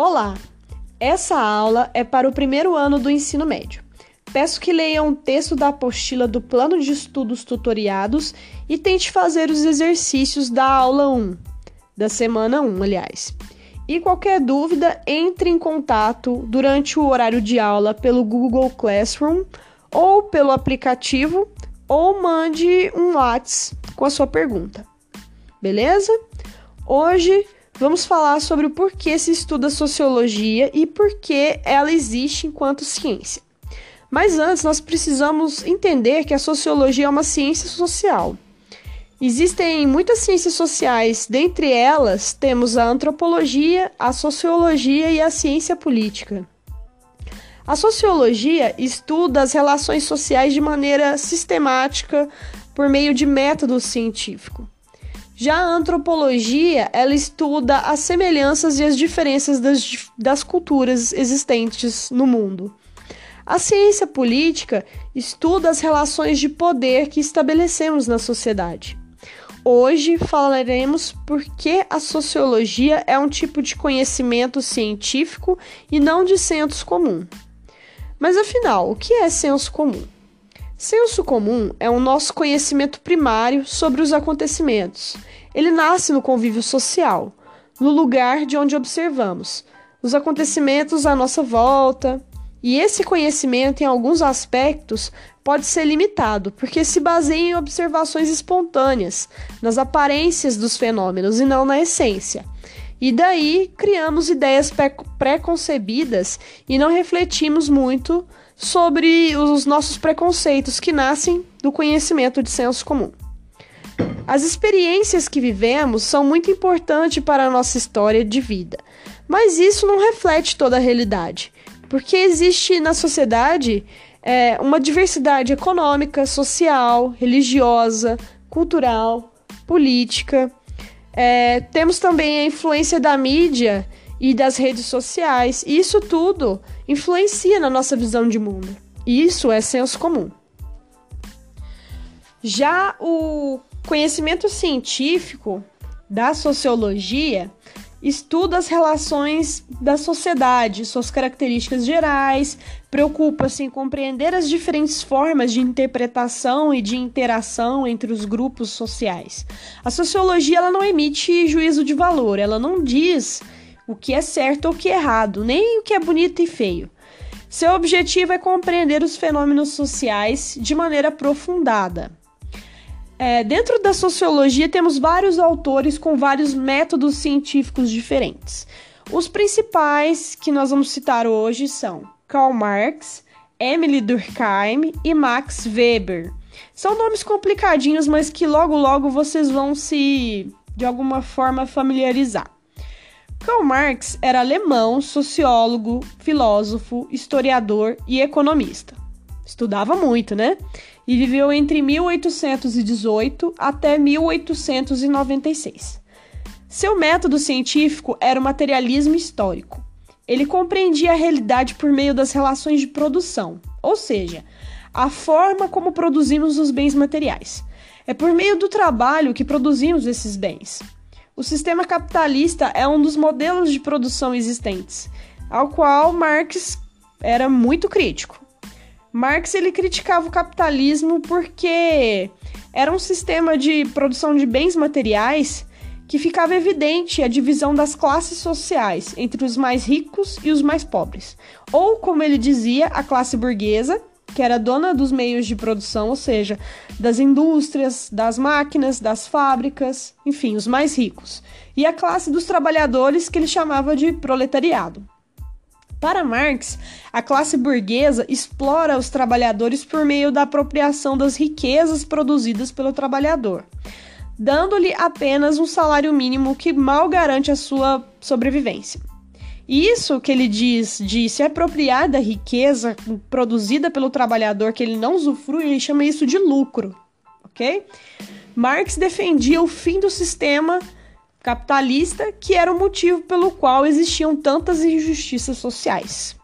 Olá! Essa aula é para o primeiro ano do ensino médio. Peço que leiam um texto da apostila do Plano de Estudos Tutoriados e tente fazer os exercícios da aula 1, da semana 1, aliás. E qualquer dúvida, entre em contato durante o horário de aula pelo Google Classroom ou pelo aplicativo ou mande um WhatsApp com a sua pergunta. Beleza? Hoje vamos falar sobre o porquê se estuda sociologia e por que ela existe enquanto ciência. Mas antes, nós precisamos entender que a sociologia é uma ciência social. Existem muitas ciências sociais, dentre elas temos a antropologia, a sociologia e a ciência política. A sociologia estuda as relações sociais de maneira sistemática por meio de método científico. Já a antropologia, ela estuda as semelhanças e as diferenças das, das culturas existentes no mundo. A ciência política estuda as relações de poder que estabelecemos na sociedade. Hoje falaremos por que a sociologia é um tipo de conhecimento científico e não de senso comum. Mas afinal, o que é senso comum? Senso comum é o nosso conhecimento primário sobre os acontecimentos. Ele nasce no convívio social, no lugar de onde observamos os acontecimentos à nossa volta. E esse conhecimento, em alguns aspectos, pode ser limitado, porque se baseia em observações espontâneas, nas aparências dos fenômenos e não na essência. E daí criamos ideias pré-concebidas e não refletimos muito sobre os nossos preconceitos que nascem do conhecimento de senso comum. As experiências que vivemos são muito importantes para a nossa história de vida, mas isso não reflete toda a realidade, porque existe na sociedade é, uma diversidade econômica, social, religiosa, cultural, política. É, temos também a influência da mídia e das redes sociais. Isso tudo influencia na nossa visão de mundo. Isso é senso comum. Já o conhecimento científico da sociologia estuda as relações da sociedade, suas características gerais, preocupa-se em compreender as diferentes formas de interpretação e de interação entre os grupos sociais. A sociologia ela não emite juízo de valor, ela não diz o que é certo ou o que é errado, nem o que é bonito e feio. Seu objetivo é compreender os fenômenos sociais de maneira aprofundada. É, dentro da sociologia, temos vários autores com vários métodos científicos diferentes. Os principais que nós vamos citar hoje são Karl Marx, Emily Durkheim e Max Weber. São nomes complicadinhos, mas que logo logo vocês vão se de alguma forma familiarizar. Karl Marx era alemão, sociólogo, filósofo, historiador e economista. Estudava muito, né? E viveu entre 1818 até 1896. Seu método científico era o materialismo histórico. Ele compreendia a realidade por meio das relações de produção, ou seja, a forma como produzimos os bens materiais. É por meio do trabalho que produzimos esses bens. O sistema capitalista é um dos modelos de produção existentes, ao qual Marx era muito crítico. Marx ele criticava o capitalismo porque era um sistema de produção de bens materiais que ficava evidente a divisão das classes sociais entre os mais ricos e os mais pobres, ou como ele dizia, a classe burguesa, que era dona dos meios de produção, ou seja, das indústrias, das máquinas, das fábricas, enfim, os mais ricos, e a classe dos trabalhadores, que ele chamava de proletariado. Para Marx, a classe burguesa explora os trabalhadores por meio da apropriação das riquezas produzidas pelo trabalhador, dando-lhe apenas um salário mínimo que mal garante a sua sobrevivência. Isso que ele diz de se apropriar da riqueza produzida pelo trabalhador que ele não usufrui, ele chama isso de lucro, ok? Marx defendia o fim do sistema capitalista, que era o motivo pelo qual existiam tantas injustiças sociais.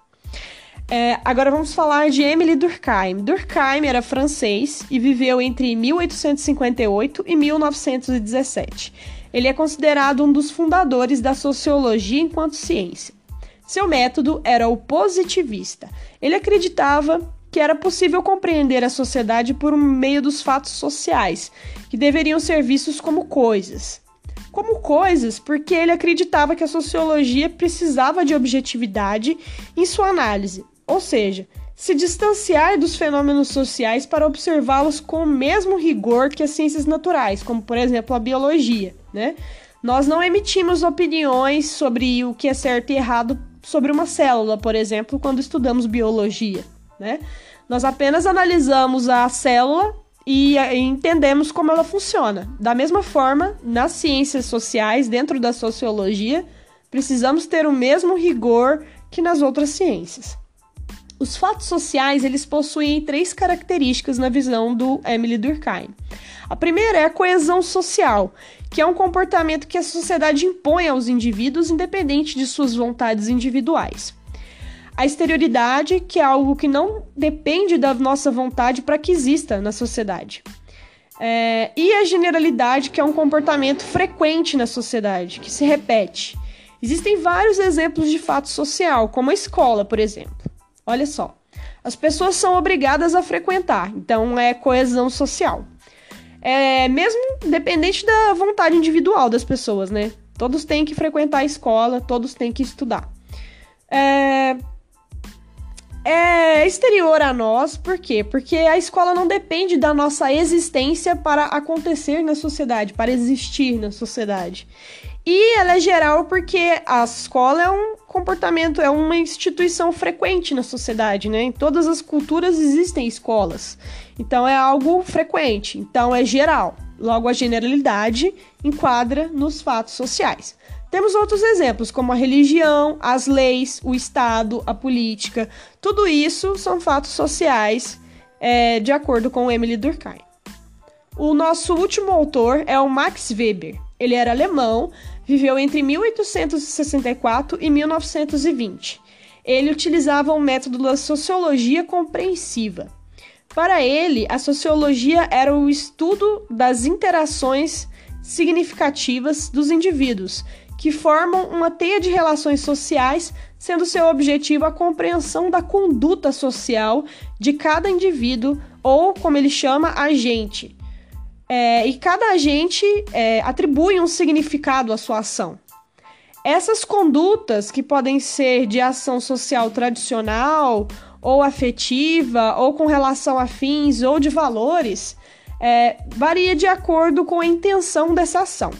É, agora vamos falar de Emily Durkheim. Durkheim era francês e viveu entre 1858 e 1917. Ele é considerado um dos fundadores da sociologia enquanto ciência. Seu método era o positivista. Ele acreditava que era possível compreender a sociedade por meio dos fatos sociais, que deveriam ser vistos como coisas. Como coisas, porque ele acreditava que a sociologia precisava de objetividade em sua análise, ou seja, se distanciar dos fenômenos sociais para observá-los com o mesmo rigor que as ciências naturais, como por exemplo a biologia, né? Nós não emitimos opiniões sobre o que é certo e errado sobre uma célula, por exemplo, quando estudamos biologia né? Nós apenas analisamos a célula e, e entendemos como ela funciona. Da mesma forma, nas ciências sociais, dentro da sociologia, precisamos ter o mesmo rigor que nas outras ciências. Os fatos sociais, eles possuem três características na visão do Emily Durkheim. A primeira é a coesão social, que é um comportamento que a sociedade impõe aos indivíduos independente de suas vontades individuais a exterioridade, que é algo que não depende da nossa vontade para que exista na sociedade. É, e a generalidade, que é um comportamento frequente na sociedade, que se repete. Existem vários exemplos de fato social, como a escola, por exemplo. Olha só. As pessoas são obrigadas a frequentar, então é coesão social. É, mesmo dependente da vontade individual das pessoas, né? Todos têm que frequentar a escola, todos têm que estudar. É, é exterior a nós, por quê? Porque a escola não depende da nossa existência para acontecer na sociedade, para existir na sociedade. E ela é geral porque a escola é um comportamento, é uma instituição frequente na sociedade, né? Em todas as culturas existem escolas. Então é algo frequente, então é geral. Logo, a generalidade enquadra nos fatos sociais. Temos outros exemplos, como a religião, as leis, o Estado, a política. Tudo isso são fatos sociais, é, de acordo com Emily Durkheim. O nosso último autor é o Max Weber. Ele era alemão, viveu entre 1864 e 1920. Ele utilizava o um método da sociologia compreensiva. Para ele, a sociologia era o estudo das interações significativas dos indivíduos que formam uma teia de relações sociais, sendo seu objetivo a compreensão da conduta social de cada indivíduo, ou, como ele chama, agente. É, e cada agente é, atribui um significado à sua ação. Essas condutas, que podem ser de ação social tradicional, ou afetiva, ou com relação a fins ou de valores, é, varia de acordo com a intenção dessa ação.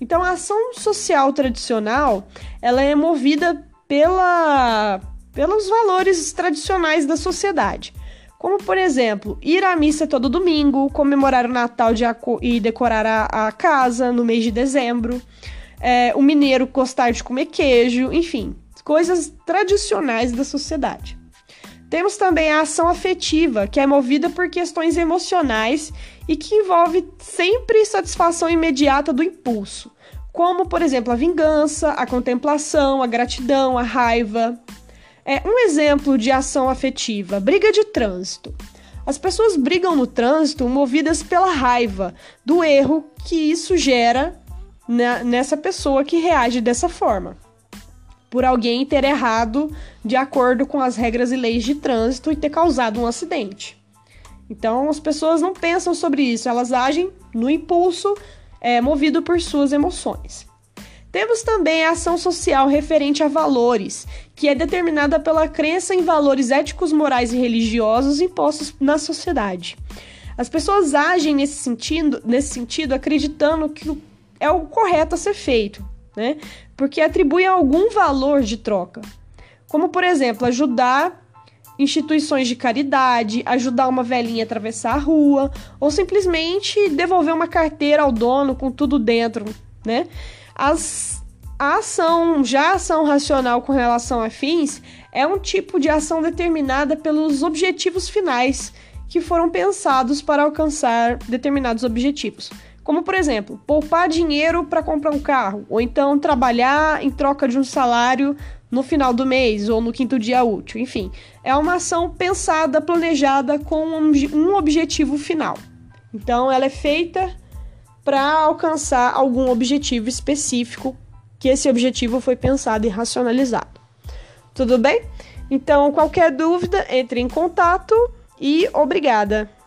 Então, a ação social tradicional, ela é movida pela, pelos valores tradicionais da sociedade. Como, por exemplo, ir à missa todo domingo, comemorar o Natal de e decorar a, a, casa no mês de dezembro, é, o mineiro gostar de comer queijo, enfim, coisas tradicionais da sociedade. Temos também a ação afetiva, que é movida por questões emocionais e que envolve sempre satisfação imediata do impulso, como, por exemplo, a vingança, a contemplação, a gratidão, a raiva. É um exemplo de ação afetiva, briga de trânsito. As pessoas brigam no trânsito movidas pela raiva do erro que isso gera nessa pessoa que reage dessa forma. Por alguém ter errado de acordo com as regras e leis de trânsito e ter causado um acidente. Então as pessoas não pensam sobre isso, elas agem no impulso, é, movido por suas emoções. Temos também a ação social referente a valores, que é determinada pela crença em valores éticos, morais e religiosos impostos na sociedade. As pessoas agem nesse sentido, nesse sentido acreditando que é o correto a ser feito, né? Porque atribui algum valor de troca. Como, por exemplo, ajudar instituições de caridade, ajudar uma velhinha a atravessar a rua, ou simplesmente devolver uma carteira ao dono com tudo dentro, né? As, a ação, já a ação racional com relação a fins, é um tipo de ação determinada pelos objetivos finais que foram pensados para alcançar determinados objetivos. Como, por exemplo, poupar dinheiro para comprar um carro, ou então trabalhar em troca de um salário no final do mês ou no quinto dia útil. Enfim, é uma ação pensada, planejada com um objetivo final. Então, ela é feita para alcançar algum objetivo específico, que esse objetivo foi pensado e racionalizado. Tudo bem? Então, qualquer dúvida, entre em contato e obrigada!